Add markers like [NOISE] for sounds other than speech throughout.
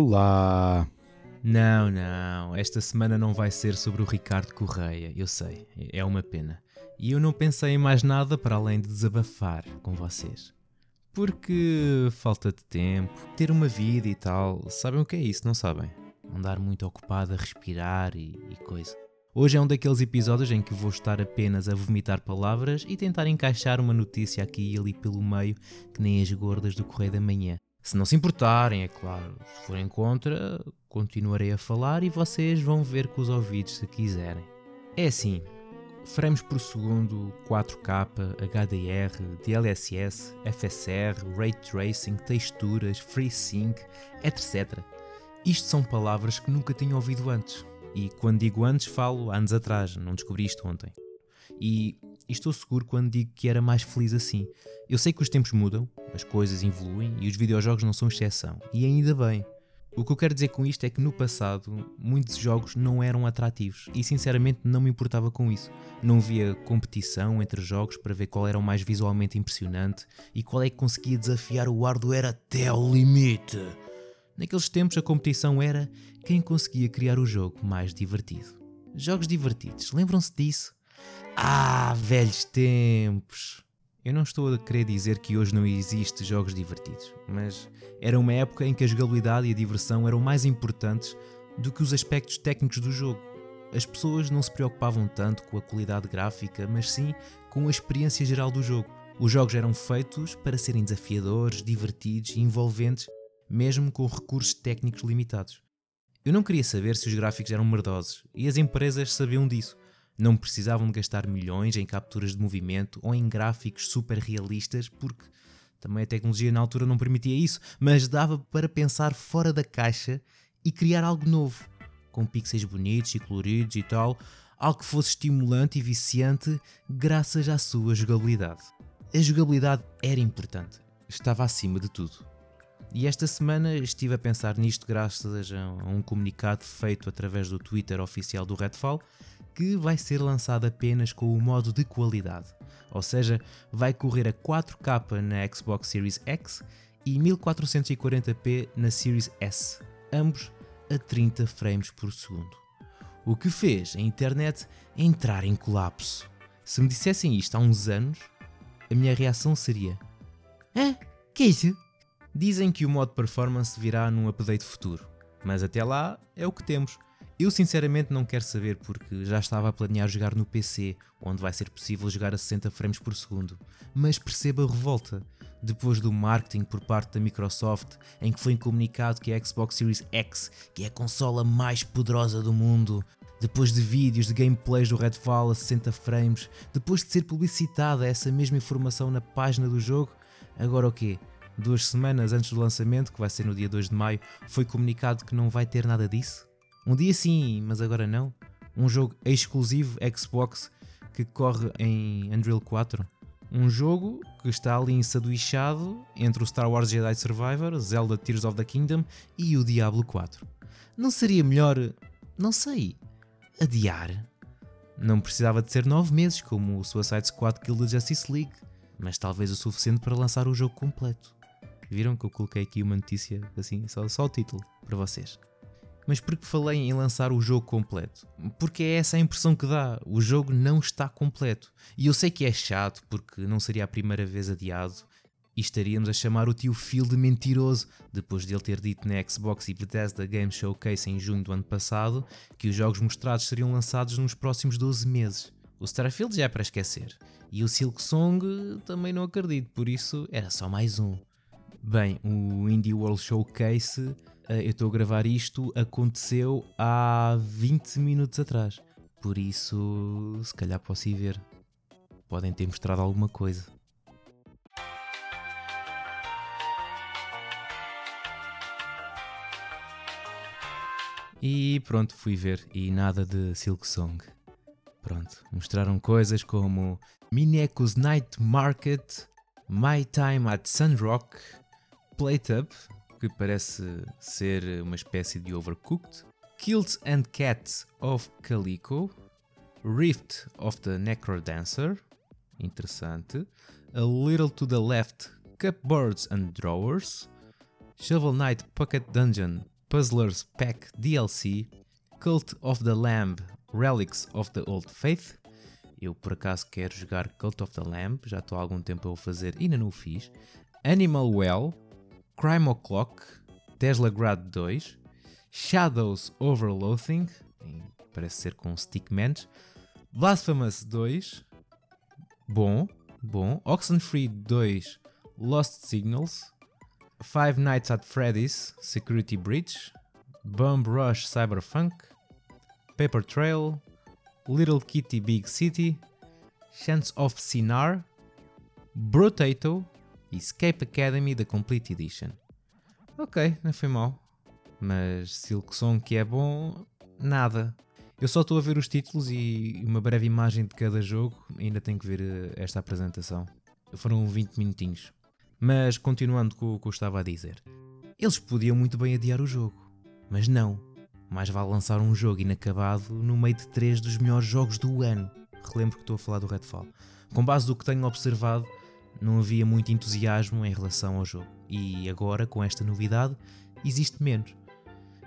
Olá! Não, não, esta semana não vai ser sobre o Ricardo Correia, eu sei, é uma pena. E eu não pensei em mais nada para além de desabafar com vocês. Porque falta de tempo, ter uma vida e tal, sabem o que é isso, não sabem? Andar muito ocupado a respirar e, e coisa. Hoje é um daqueles episódios em que vou estar apenas a vomitar palavras e tentar encaixar uma notícia aqui e ali pelo meio, que nem as gordas do Correio da Manhã. Se não se importarem, é claro. Se forem contra, continuarei a falar e vocês vão ver com os ouvidos se quiserem. É assim, frames por segundo, 4K, HDR, DLSS, FSR, Ray Tracing, texturas, FreeSync, etc. Isto são palavras que nunca tinha ouvido antes. E quando digo antes, falo anos atrás, não descobri isto ontem. E e estou seguro quando digo que era mais feliz assim. Eu sei que os tempos mudam, as coisas evoluem e os videojogos não são exceção, e ainda bem. O que eu quero dizer com isto é que no passado muitos jogos não eram atrativos e sinceramente não me importava com isso. Não via competição entre jogos para ver qual era o mais visualmente impressionante e qual é que conseguia desafiar o hardware até ao limite. Naqueles tempos a competição era quem conseguia criar o jogo mais divertido. Jogos divertidos, lembram-se disso? Ah, velhos tempos! Eu não estou a querer dizer que hoje não existe jogos divertidos, mas era uma época em que a jogabilidade e a diversão eram mais importantes do que os aspectos técnicos do jogo. As pessoas não se preocupavam tanto com a qualidade gráfica, mas sim com a experiência geral do jogo. Os jogos eram feitos para serem desafiadores, divertidos e envolventes, mesmo com recursos técnicos limitados. Eu não queria saber se os gráficos eram merdosos, e as empresas sabiam disso. Não precisavam de gastar milhões em capturas de movimento ou em gráficos super realistas, porque também a tecnologia na altura não permitia isso, mas dava para pensar fora da caixa e criar algo novo, com pixels bonitos e coloridos e tal, algo que fosse estimulante e viciante graças à sua jogabilidade. A jogabilidade era importante, estava acima de tudo. E esta semana estive a pensar nisto graças a um comunicado feito através do Twitter oficial do Redfall, que vai ser lançado apenas com o modo de qualidade, ou seja, vai correr a 4K na Xbox Series X e 1440p na Series S, ambos a 30 frames por segundo. O que fez a internet entrar em colapso. Se me dissessem isto há uns anos, a minha reação seria: Hã? Que é isso? Dizem que o modo performance virá num update futuro, mas até lá é o que temos. Eu sinceramente não quero saber porque já estava a planear jogar no PC, onde vai ser possível jogar a 60 frames por segundo. Mas perceba a revolta. Depois do marketing por parte da Microsoft, em que foi comunicado que a Xbox Series X, que é a consola mais poderosa do mundo, depois de vídeos de gameplays do Redfall a 60 frames, depois de ser publicitada essa mesma informação na página do jogo, agora o quê? Duas semanas antes do lançamento, que vai ser no dia 2 de maio, foi comunicado que não vai ter nada disso? Um dia sim, mas agora não. Um jogo exclusivo Xbox que corre em Unreal 4. Um jogo que está ali ensaduichado entre o Star Wars Jedi Survivor, Zelda Tears of the Kingdom e o Diablo 4. Não seria melhor, não sei, adiar? Não precisava de ser 9 meses como o Suicide Squad Kill the Justice League, mas talvez o suficiente para lançar o jogo completo. Viram que eu coloquei aqui uma notícia assim, só, só o título para vocês mas porque falei em lançar o jogo completo. Porque é essa a impressão que dá, o jogo não está completo. E eu sei que é chato porque não seria a primeira vez adiado e estaríamos a chamar o tio Phil de mentiroso, depois de ele ter dito na Xbox e Bethesda Game Showcase em junho do ano passado que os jogos mostrados seriam lançados nos próximos 12 meses. O Starfield já é para esquecer. E o Silk Song também não acredito, por isso era só mais um. Bem, o Indie World Showcase eu estou a gravar isto, aconteceu há 20 minutos atrás. Por isso, se calhar posso ir ver. Podem ter mostrado alguma coisa. E pronto, fui ver e nada de Silk Song. Pronto, mostraram coisas como Mineco's Night Market, My Time at Sunrock, Plate Up, que parece ser uma espécie de Overcooked, Kills and Cats of Calico, Rift of the Necrodancer, interessante, A Little to the Left, Cupboards and Drawers, Shovel Knight Pocket Dungeon Puzzlers Pack DLC, Cult of the Lamb Relics of the Old Faith. Eu por acaso quero jogar Cult of the Lamb, já estou há algum tempo a o fazer e ainda não o fiz. Animal Well, Crime O'Clock, Tesla Grad 2, Shadows over Loathing, parece ser com Stickmans, Blasphemous 2, bom, bom, Oxenfree 2, Lost Signals, Five Nights at Freddy's, Security Breach, Bomb Rush Cyberpunk, Paper Trail, Little Kitty Big City, Chance of Sinar, Brotato Escape Academy da Complete Edition. Ok, não foi mal. Mas Silk Song que é bom, nada. Eu só estou a ver os títulos e uma breve imagem de cada jogo. Ainda tenho que ver eh, esta apresentação. Foram 20 minutinhos. Mas continuando com o que eu estava a dizer, eles podiam muito bem adiar o jogo, mas não. Mais vale lançar um jogo inacabado no meio de três dos melhores jogos do ano. Relembro que estou a falar do Redfall. Com base do que tenho observado, não havia muito entusiasmo em relação ao jogo. E agora, com esta novidade, existe menos.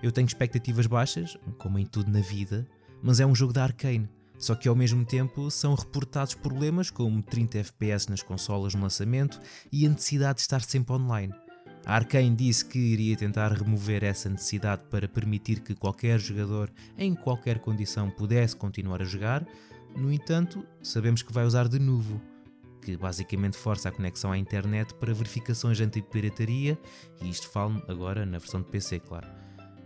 Eu tenho expectativas baixas, como em tudo na vida, mas é um jogo da Arkane. Só que ao mesmo tempo são reportados problemas como 30 FPS nas consolas no lançamento e a necessidade de estar sempre online. A Arkane disse que iria tentar remover essa necessidade para permitir que qualquer jogador, em qualquer condição, pudesse continuar a jogar. No entanto, sabemos que vai usar de novo, que basicamente força a conexão à internet para verificações anti-pirataria, e isto falo agora na versão de PC, claro.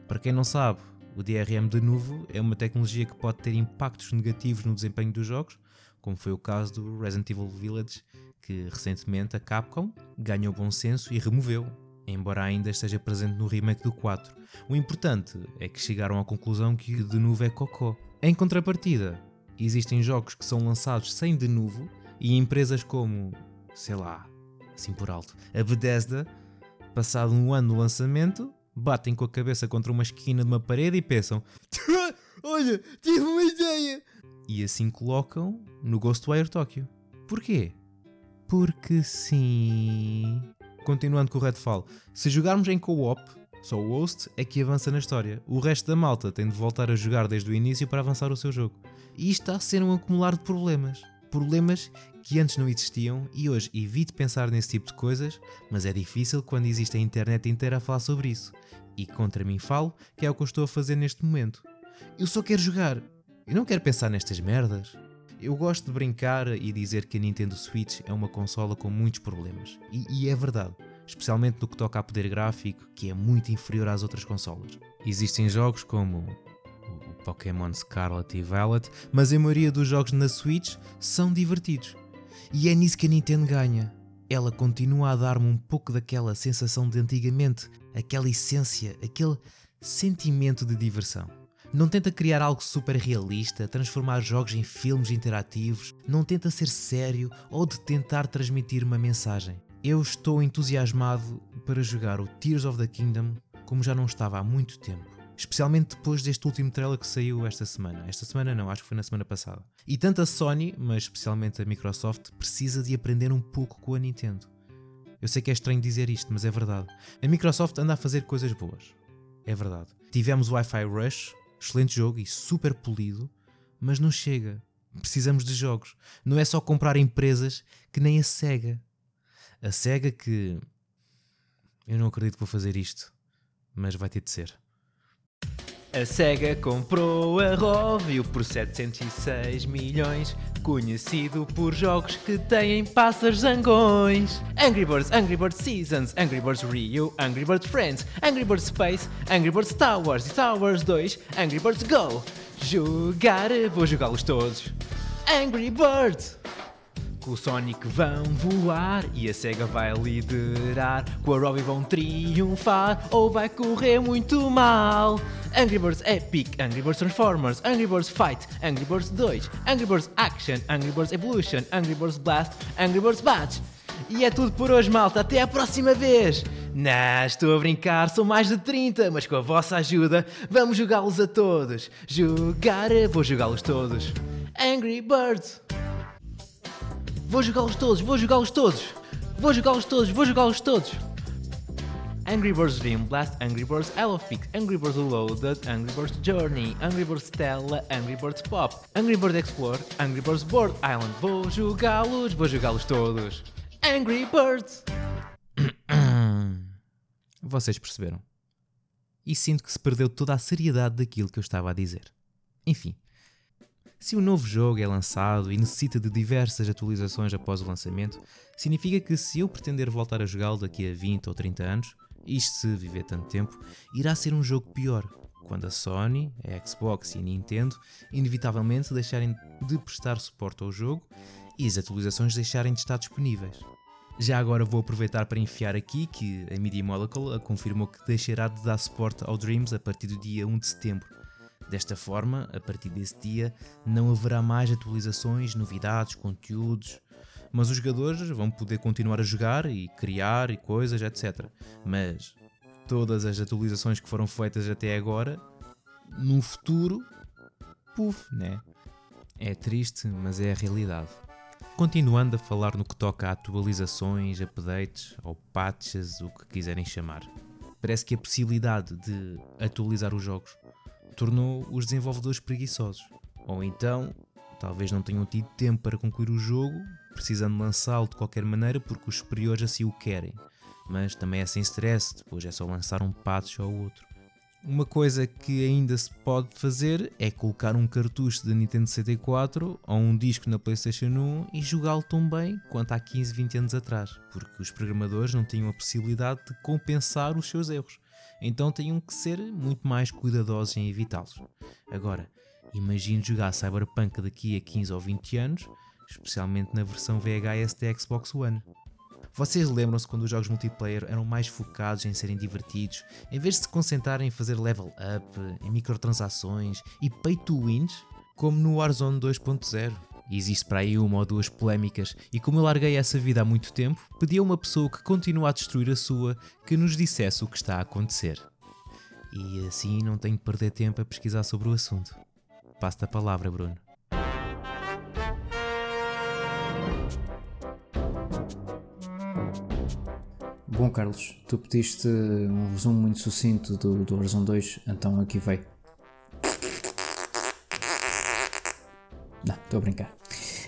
Para quem não sabe, o DRM de novo é uma tecnologia que pode ter impactos negativos no desempenho dos jogos, como foi o caso do Resident Evil Village, que recentemente a Capcom ganhou bom senso e removeu, embora ainda esteja presente no remake do 4. O importante é que chegaram à conclusão que de novo é cocó. Em contrapartida, existem jogos que são lançados sem de novo e empresas como, sei lá, assim por alto, a Bethesda, passado um ano do lançamento, batem com a cabeça contra uma esquina de uma parede e pensam: Olha, tive uma ideia! E assim colocam no Ghostwire Tokyo. Porquê? Porque sim. Continuando com o Redfall, se jogarmos em co-op, só o host é que avança na história. O resto da malta tem de voltar a jogar desde o início para avançar o seu jogo. E isto está a ser um acumular de problemas. Problemas que antes não existiam e hoje evito pensar nesse tipo de coisas, mas é difícil quando existe a internet inteira a falar sobre isso. E contra mim falo, que é o que eu estou a fazer neste momento. Eu só quero jogar. Eu não quero pensar nestas merdas. Eu gosto de brincar e dizer que a Nintendo Switch é uma consola com muitos problemas. E, e é verdade. Especialmente no que toca a poder gráfico, que é muito inferior às outras consolas. Existem jogos como Pokémon Scarlet e Violet, mas a maioria dos jogos na Switch são divertidos. E é nisso que a Nintendo ganha. Ela continua a dar-me um pouco daquela sensação de antigamente, aquela essência, aquele sentimento de diversão. Não tenta criar algo super realista, transformar jogos em filmes interativos, não tenta ser sério ou de tentar transmitir uma mensagem. Eu estou entusiasmado para jogar o Tears of the Kingdom como já não estava há muito tempo. Especialmente depois deste último trailer que saiu esta semana. Esta semana não, acho que foi na semana passada. E tanto a Sony, mas especialmente a Microsoft, precisa de aprender um pouco com a Nintendo. Eu sei que é estranho dizer isto, mas é verdade. A Microsoft anda a fazer coisas boas. É verdade. Tivemos o Wi-Fi Rush, excelente jogo e super polido, mas não chega. Precisamos de jogos. Não é só comprar empresas que nem a SEGA. A SEGA que. Eu não acredito que vou fazer isto, mas vai ter de ser. A SEGA comprou a Rovio por 706 milhões, conhecido por jogos que têm pássaros zangões. Angry Birds, Angry Birds Seasons, Angry Birds Rio, Angry Birds Friends, Angry Birds Space, Angry Birds Star Wars e Star Wars 2, Angry Birds Go. Jogar, vou jogá-los todos. Angry Birds! Com o Sonic vão voar e a SEGA vai liderar. Com a Robbie vão triunfar ou vai correr muito mal. Angry Birds Epic, Angry Birds Transformers, Angry Birds Fight, Angry Birds 2, Angry Birds Action, Angry Birds Evolution, Angry Birds Blast, Angry Birds Batch. E é tudo por hoje, malta. Até a próxima vez! Não, estou a brincar, são mais de 30, mas com a vossa ajuda vamos jogá-los a todos. Jogar, vou jogá-los todos. Angry Birds. Vou jogá-los todos, vou jogá-los todos. Vou jogá-los todos, vou jogá-los todos. Angry Birds Dream Blast, Angry Birds Elofix, Angry Birds Reloaded, Angry Birds Journey, Angry Birds Stella, Angry Birds Pop, Angry Birds Explore, Angry Birds Board Island. Vou jogá-los, vou jogá-los todos. Angry Birds! [COUGHS] Vocês perceberam? E sinto que se perdeu toda a seriedade daquilo que eu estava a dizer. Enfim, se um novo jogo é lançado e necessita de diversas atualizações após o lançamento, significa que se eu pretender voltar a jogá-lo daqui a 20 ou 30 anos, isto se viver tanto tempo, irá ser um jogo pior, quando a Sony, a Xbox e a Nintendo inevitavelmente deixarem de prestar suporte ao jogo e as atualizações deixarem de estar disponíveis. Já agora vou aproveitar para enfiar aqui que a Media Molecule confirmou que deixará de dar suporte ao Dreams a partir do dia 1 de setembro, Desta forma, a partir desse dia, não haverá mais atualizações, novidades, conteúdos, mas os jogadores vão poder continuar a jogar e criar e coisas, etc. Mas todas as atualizações que foram feitas até agora, no futuro, puf, né? É triste, mas é a realidade. Continuando a falar no que toca a atualizações, updates ou patches, o que quiserem chamar. Parece que a possibilidade de atualizar os jogos tornou os desenvolvedores preguiçosos. Ou então, talvez não tenham tido tempo para concluir o jogo, precisando lançá-lo de qualquer maneira porque os superiores assim o querem. Mas também é sem stress, depois é só lançar um patch ou outro. Uma coisa que ainda se pode fazer é colocar um cartucho da Nintendo 64 ou um disco na PlayStation 1 e jogá-lo tão bem quanto há 15, 20 anos atrás, porque os programadores não tinham a possibilidade de compensar os seus erros então tenham que ser muito mais cuidadosos em evitá-los. Agora, imagine jogar Cyberpunk daqui a 15 ou 20 anos, especialmente na versão VHS da Xbox One. Vocês lembram-se quando os jogos multiplayer eram mais focados em serem divertidos, em vez de se concentrarem em fazer level up, em microtransações e pay to wins, como no Warzone 2.0? e existe para aí uma ou duas polémicas, e como eu larguei essa vida há muito tempo, pedi a uma pessoa que continua a destruir a sua que nos dissesse o que está a acontecer. E assim não tenho que perder tempo a pesquisar sobre o assunto. Passo-te a palavra, Bruno. Bom, Carlos, tu pediste um resumo muito sucinto do, do Horizon 2, então aqui vai. Não, estou a brincar.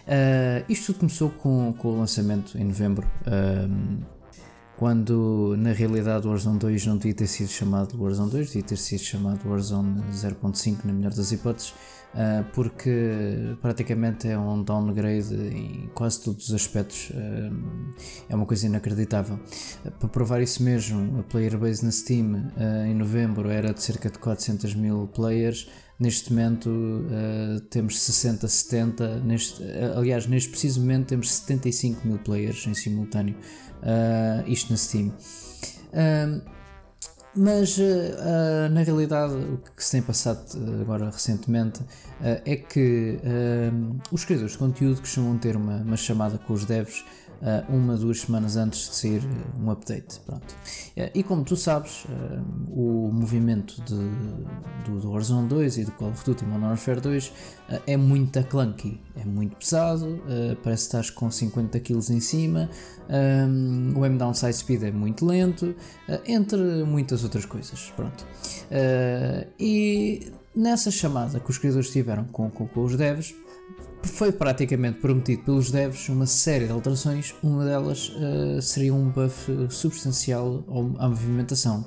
Uh, isto tudo começou com, com, o lançamento em novembro, uh, quando na realidade o Warzone 2 não devia ter sido chamado Warzone 2, devia ter sido chamado Warzone 0.5 na melhor das hipóteses, uh, porque praticamente é um downgrade em quase todos os aspectos, é uma coisa inacreditável. para provar isso mesmo, a player base na Steam em novembro era de cerca de 400 mil players. Neste momento uh, temos 60, 70, neste, uh, aliás, neste preciso momento temos 75 mil players em simultâneo, uh, isto na Steam. mas na realidade o que se tem passado agora recentemente é que os criadores de conteúdo costumam ter uma, uma chamada com os devs uh, uma, duas semanas antes de sair uh, um update. Pronto. Uh, e como tu sabes, o movimento de, do, do Warzone 2 e do Call of Duty Modern Warfare 2 é muito clunky, é muito pesado, parece que estás com 50 kg em cima, o M-Down Side Speed é muito lento, entre muitas outras coisas. Pronto. e nessa chamada que os criadores tiveram com, com, com os devs, foi praticamente prometido pelos devs uma série de alterações, uma delas uh, seria um buff substancial à movimentação.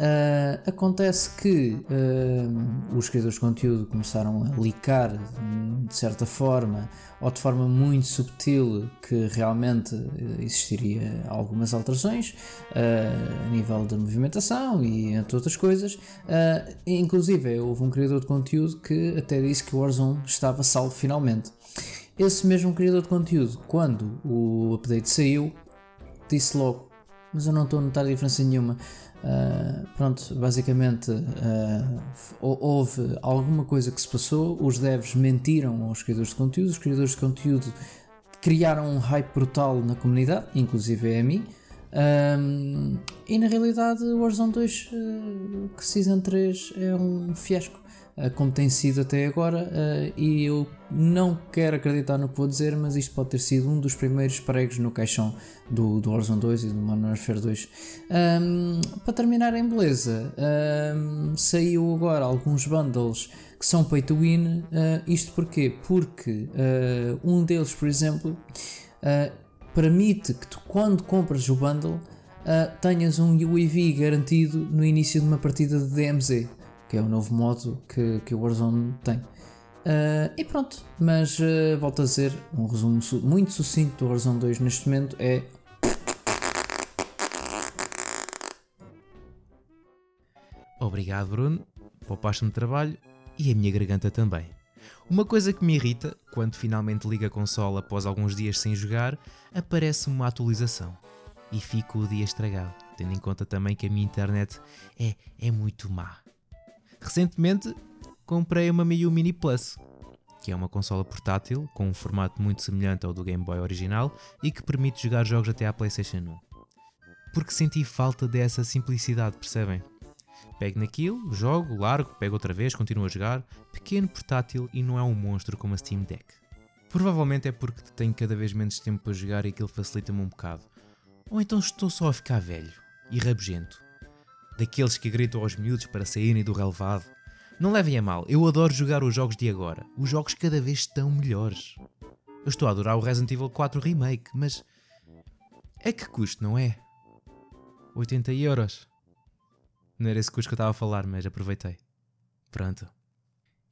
Uh, acontece que uh, os criadores de conteúdo começaram a licar de certa forma ou de forma muito subtil que realmente existiria algumas alterações uh, a nível da movimentação e entre outras coisas. inclusive houve um criador de conteúdo que até disse que o Warzone estava salvo finalmente. Esse mesmo criador de conteúdo, quando o update saiu, disse logo: Mas eu não estou a notar diferença nenhuma. Uh, pronto, basicamente uh, houve alguma coisa que se passou, os devs mentiram aos criadores de conteúdo, os criadores de conteúdo criaram um hype brutal na comunidade, inclusive é a mim, um, e na realidade o Warzone 2 uh, Season 3 é um fiasco. Uh, como tem sido até agora, uh, e eu não quero acreditar no que vou dizer, mas isto pode ter sido um dos primeiros pregos no caixão do, do Warzone 2 e do Modern Warfare 2. Um, para terminar em beleza, um, saiu agora alguns bundles que são pay to win. Uh, isto porquê? Porque um deles, por exemplo, permite que tu, quando compras o bundle, uh, tenhas um UAV garantido no início de uma partida de DMZ, que é o novo modo que, que o Warzone tem. Uh, e pronto, mas uh, volto a dizer, um resumo su muito sucinto do Warzone 2 neste momento é. Obrigado, Bruno. Poupaste-me trabalho e a minha garganta também. Uma coisa que me irrita, quando finalmente liga a consola após alguns dias sem jogar, aparece uma atualização e fico o dia estragado, tendo em conta também que a minha internet é, é muito má. Recentemente comprei uma Miu Mini Plus, que é uma consola portátil com um formato muito semelhante ao do Game Boy original e que permite jogar jogos até à PlayStation 1. Porque senti falta dessa simplicidade, percebem? Pego naquilo, jogo, largo, pego outra vez, continuo a jogar, pequeno, portátil e não é um monstro como a Steam Deck. Provavelmente é porque tenho cada vez menos tempo para jogar e aquilo facilita-me um bocado. Ou então estou só a ficar velho e rabugento. Daqueles que gritam aos miúdos para saírem do relevado. Não levem a mal, eu adoro jogar os jogos de agora. Os jogos cada vez estão melhores. Eu estou a adorar o Resident Evil 4 Remake, mas. É que custo, não é? 80 euros. Não era esse custo que eu estava a falar, mas aproveitei. Pronto.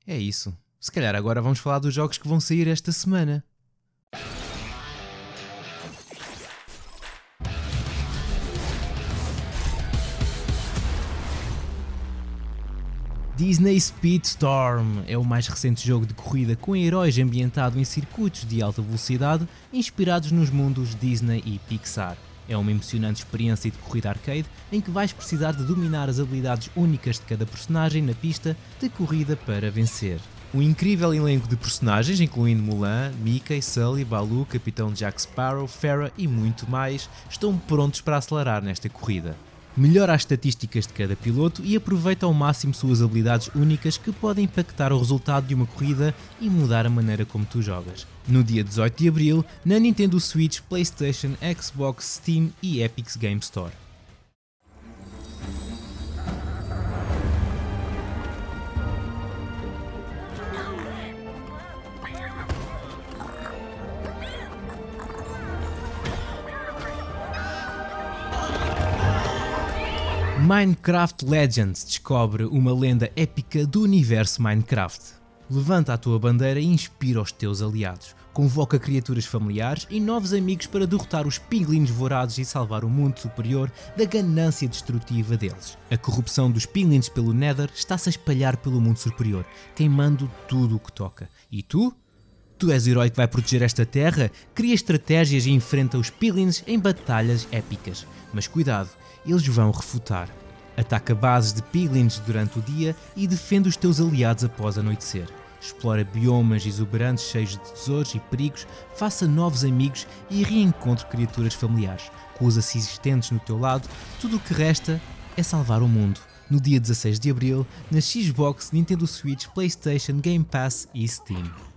É isso. Se calhar agora vamos falar dos jogos que vão sair esta semana. Disney Speedstorm é o mais recente jogo de corrida com heróis ambientado em circuitos de alta velocidade inspirados nos mundos Disney e Pixar. É uma emocionante experiência de corrida arcade em que vais precisar de dominar as habilidades únicas de cada personagem na pista de corrida para vencer. Um incrível elenco de personagens, incluindo Mulan, Mickey, Sully, Baloo, Capitão Jack Sparrow, Farah e muito mais, estão prontos para acelerar nesta corrida melhora as estatísticas de cada piloto e aproveita ao máximo suas habilidades únicas que podem impactar o resultado de uma corrida e mudar a maneira como tu jogas. No dia 18 de abril, na Nintendo Switch, PlayStation, Xbox, Steam e Epic Game Store. Minecraft Legends descobre uma lenda épica do universo Minecraft. Levanta a tua bandeira e inspira os teus aliados. Convoca criaturas familiares e novos amigos para derrotar os pinguins vorazes e salvar o mundo superior da ganância destrutiva deles. A corrupção dos pinguins pelo Nether está-se a espalhar pelo mundo superior, queimando tudo o que toca. E tu? Tu és o herói que vai proteger esta terra? Cria estratégias e enfrenta os piglins em batalhas épicas. Mas cuidado, eles vão refutar. Ataca bases de piglins durante o dia e defende os teus aliados após anoitecer. Explora biomas exuberantes cheios de tesouros e perigos, faça novos amigos e reencontre criaturas familiares. Com os assistentes no teu lado, tudo o que resta é salvar o mundo. No dia 16 de abril, na Xbox, Nintendo Switch, PlayStation, Game Pass e Steam.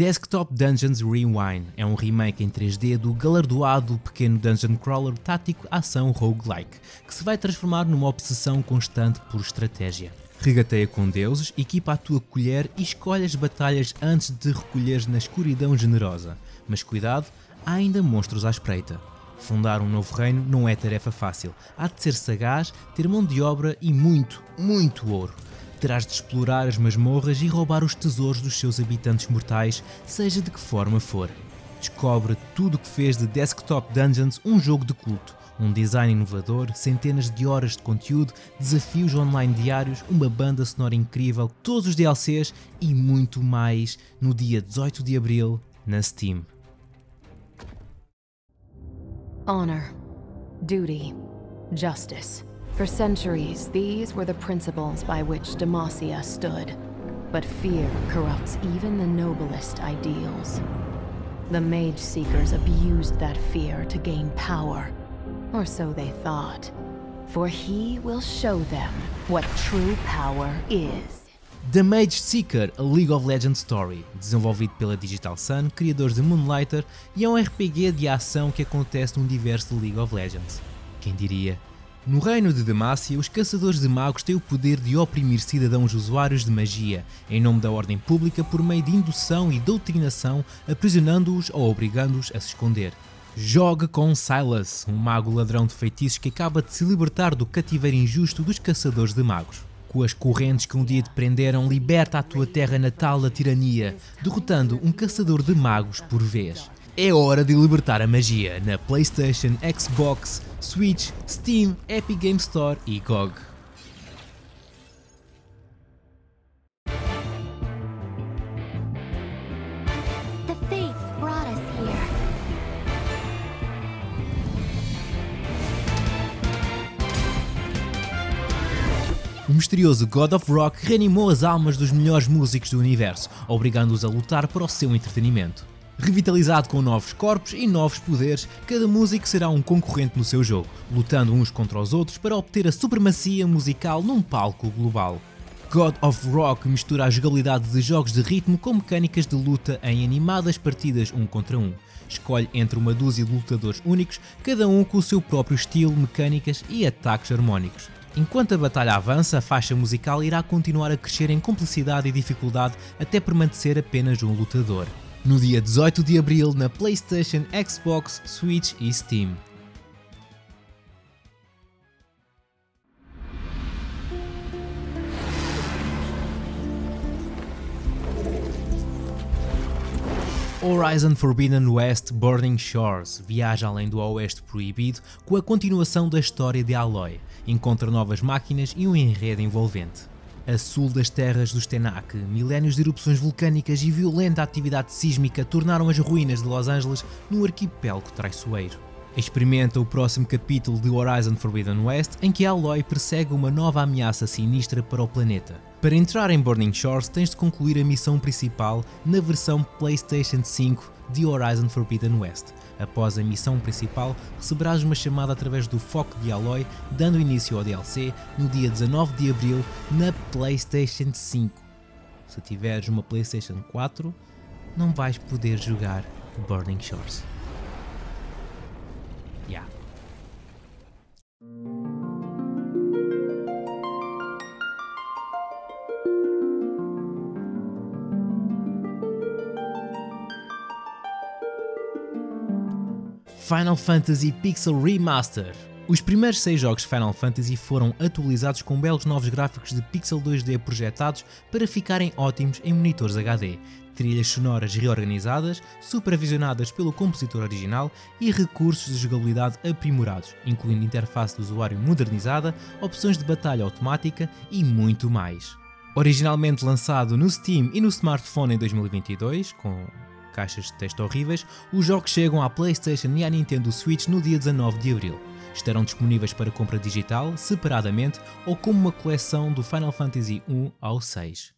Desktop Dungeons Rewind é um remake em 3D do galardoado pequeno dungeon crawler tático ação roguelike, que se vai transformar numa obsessão constante por estratégia. Regateia com deuses, equipa a tua colher e escolhe as batalhas antes de recolheres na escuridão generosa. Mas cuidado, há ainda monstros à espreita. Fundar um novo reino não é tarefa fácil. Há de ser sagaz, ter mão de obra e muito, muito ouro terás de explorar as masmorras e roubar os tesouros dos seus habitantes mortais, seja de que forma for. Descobre tudo o que fez de Desktop Dungeons um jogo de culto, um design inovador, centenas de horas de conteúdo, desafios online diários, uma banda sonora incrível, todos os DLCs e muito mais no dia 18 de abril na Steam. Honor, duty, justice. For centuries, these were the principles by which Demacia stood. But fear corrupts even the noblest ideals. The Mage Seekers abused that fear to gain power. Or so they thought. For he will show them what true power is. The Mage Seeker, a League of Legends Story, desenvolvido pela Digital Sun, criadores de Moonlighter, e é um RPG de ação que acontece no universo de League of Legends. Quem diria? No reino de Demacia, os caçadores de magos têm o poder de oprimir cidadãos usuários de magia, em nome da ordem pública por meio de indução e doutrinação, aprisionando-os ou obrigando-os a se esconder. Jogue com Silas, um mago ladrão de feitiços que acaba de se libertar do cativeiro injusto dos caçadores de magos. Com as correntes que um dia te prenderam, liberta a tua terra natal da tirania, derrotando um caçador de magos por vez. É hora de libertar a magia na PlayStation, Xbox, Switch, Steam, Epic Game Store e GOG. O misterioso God of Rock reanimou as almas dos melhores músicos do universo, obrigando-os a lutar para o seu entretenimento. Revitalizado com novos corpos e novos poderes, cada músico será um concorrente no seu jogo, lutando uns contra os outros para obter a supremacia musical num palco global. God of Rock mistura a jogabilidade de jogos de ritmo com mecânicas de luta em animadas partidas um contra um. Escolhe entre uma dúzia de lutadores únicos, cada um com o seu próprio estilo, mecânicas e ataques harmónicos. Enquanto a batalha avança, a faixa musical irá continuar a crescer em complexidade e dificuldade até permanecer apenas um lutador. No dia 18 de abril na PlayStation, Xbox, Switch e Steam. Horizon Forbidden West Burning Shores viaja além do Oeste Proibido com a continuação da história de Aloy, encontra novas máquinas e um enredo envolvente. A sul das terras dos Tenak, milénios de erupções vulcânicas e violenta atividade sísmica tornaram as ruínas de Los Angeles num arquipélago traiçoeiro. Experimenta o próximo capítulo de Horizon Forbidden West em que Aloy persegue uma nova ameaça sinistra para o planeta. Para entrar em Burning Shores tens de concluir a missão principal na versão PlayStation 5 de Horizon Forbidden West. Após a missão principal, receberás uma chamada através do foco de Aloy, dando início ao DLC no dia 19 de abril na PlayStation 5. Se tiveres uma PlayStation 4, não vais poder jogar Burning Shores. Final Fantasy Pixel Remaster. Os primeiros seis jogos Final Fantasy foram atualizados com belos novos gráficos de pixel 2D projetados para ficarem ótimos em monitores HD, trilhas sonoras reorganizadas, supervisionadas pelo compositor original e recursos de jogabilidade aprimorados, incluindo interface de usuário modernizada, opções de batalha automática e muito mais. Originalmente lançado no Steam e no smartphone em 2022, com caixas de texto horríveis, os jogos chegam à PlayStation e à Nintendo Switch no dia 19 de abril. Estarão disponíveis para compra digital, separadamente ou como uma coleção do Final Fantasy 1 ao 6.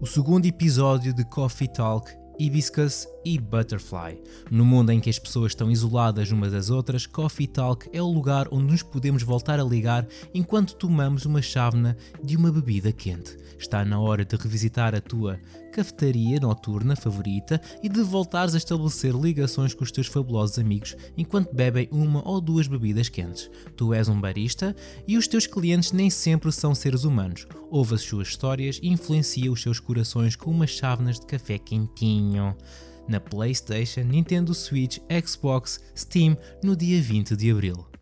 O segundo episódio de Coffee Talk Hibiscus e Butterfly. No mundo em que as pessoas estão isoladas umas das outras, Coffee Talk é o lugar onde nos podemos voltar a ligar enquanto tomamos uma chávena de uma bebida quente. Está na hora de revisitar a tua cafetaria noturna favorita e de voltares a estabelecer ligações com os teus fabulosos amigos enquanto bebem uma ou duas bebidas quentes. Tu és um barista e os teus clientes nem sempre são seres humanos. Ouve as suas histórias e influencia os seus corações com umas chávenas de café quentinho. Na PlayStation, Nintendo Switch, Xbox, Steam no dia 20 de abril.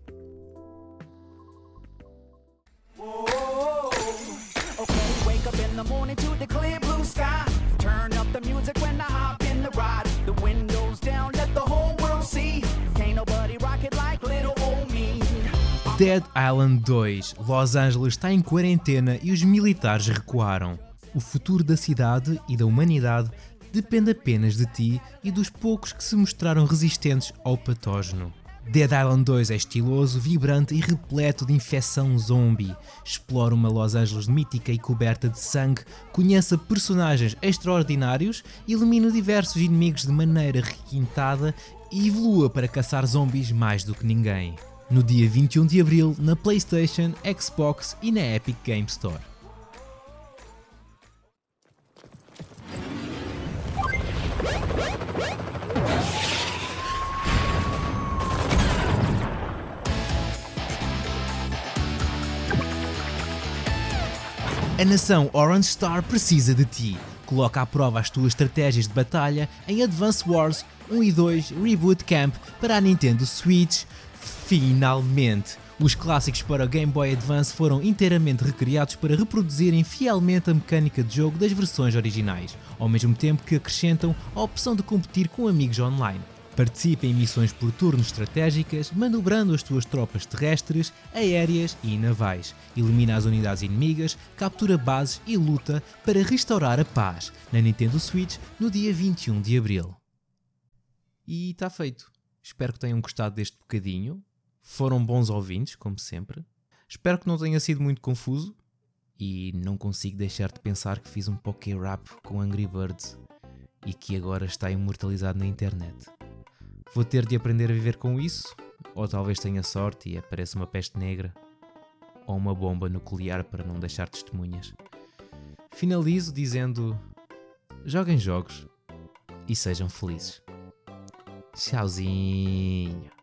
Dead Island 2. Los Angeles está em quarentena e os militares recuaram. O futuro da cidade e da humanidade depende apenas de ti e dos poucos que se mostraram resistentes ao patógeno. Dead Island 2 é estiloso, vibrante e repleto de infecção zombie. Explora uma Los Angeles mítica e coberta de sangue, conheça personagens extraordinários, elimina diversos inimigos de maneira requintada e evolua para caçar zombies mais do que ninguém. No dia 21 de abril, na PlayStation, Xbox e na Epic Game Store. A nação Orange Star precisa de ti. Coloca à prova as tuas estratégias de batalha em Advance Wars 1 e 2 Reboot Camp para a Nintendo Switch. Finalmente! Os clássicos para o Game Boy Advance foram inteiramente recriados para reproduzirem fielmente a mecânica de jogo das versões originais, ao mesmo tempo que acrescentam a opção de competir com amigos online. Participa em missões por turnos estratégicas, manobrando as tuas tropas terrestres, aéreas e navais. Elimina as unidades inimigas, captura bases e luta para restaurar a paz na Nintendo Switch no dia 21 de abril. E está feito. Espero que tenham gostado deste bocadinho. Foram bons ouvintes, como sempre. Espero que não tenha sido muito confuso. E não consigo deixar de pensar que fiz um poké rap com Angry Birds e que agora está imortalizado na internet. Vou ter de aprender a viver com isso, ou talvez tenha sorte e apareça uma peste negra, ou uma bomba nuclear para não deixar testemunhas. Finalizo dizendo: joguem jogos e sejam felizes. Tchauzinho.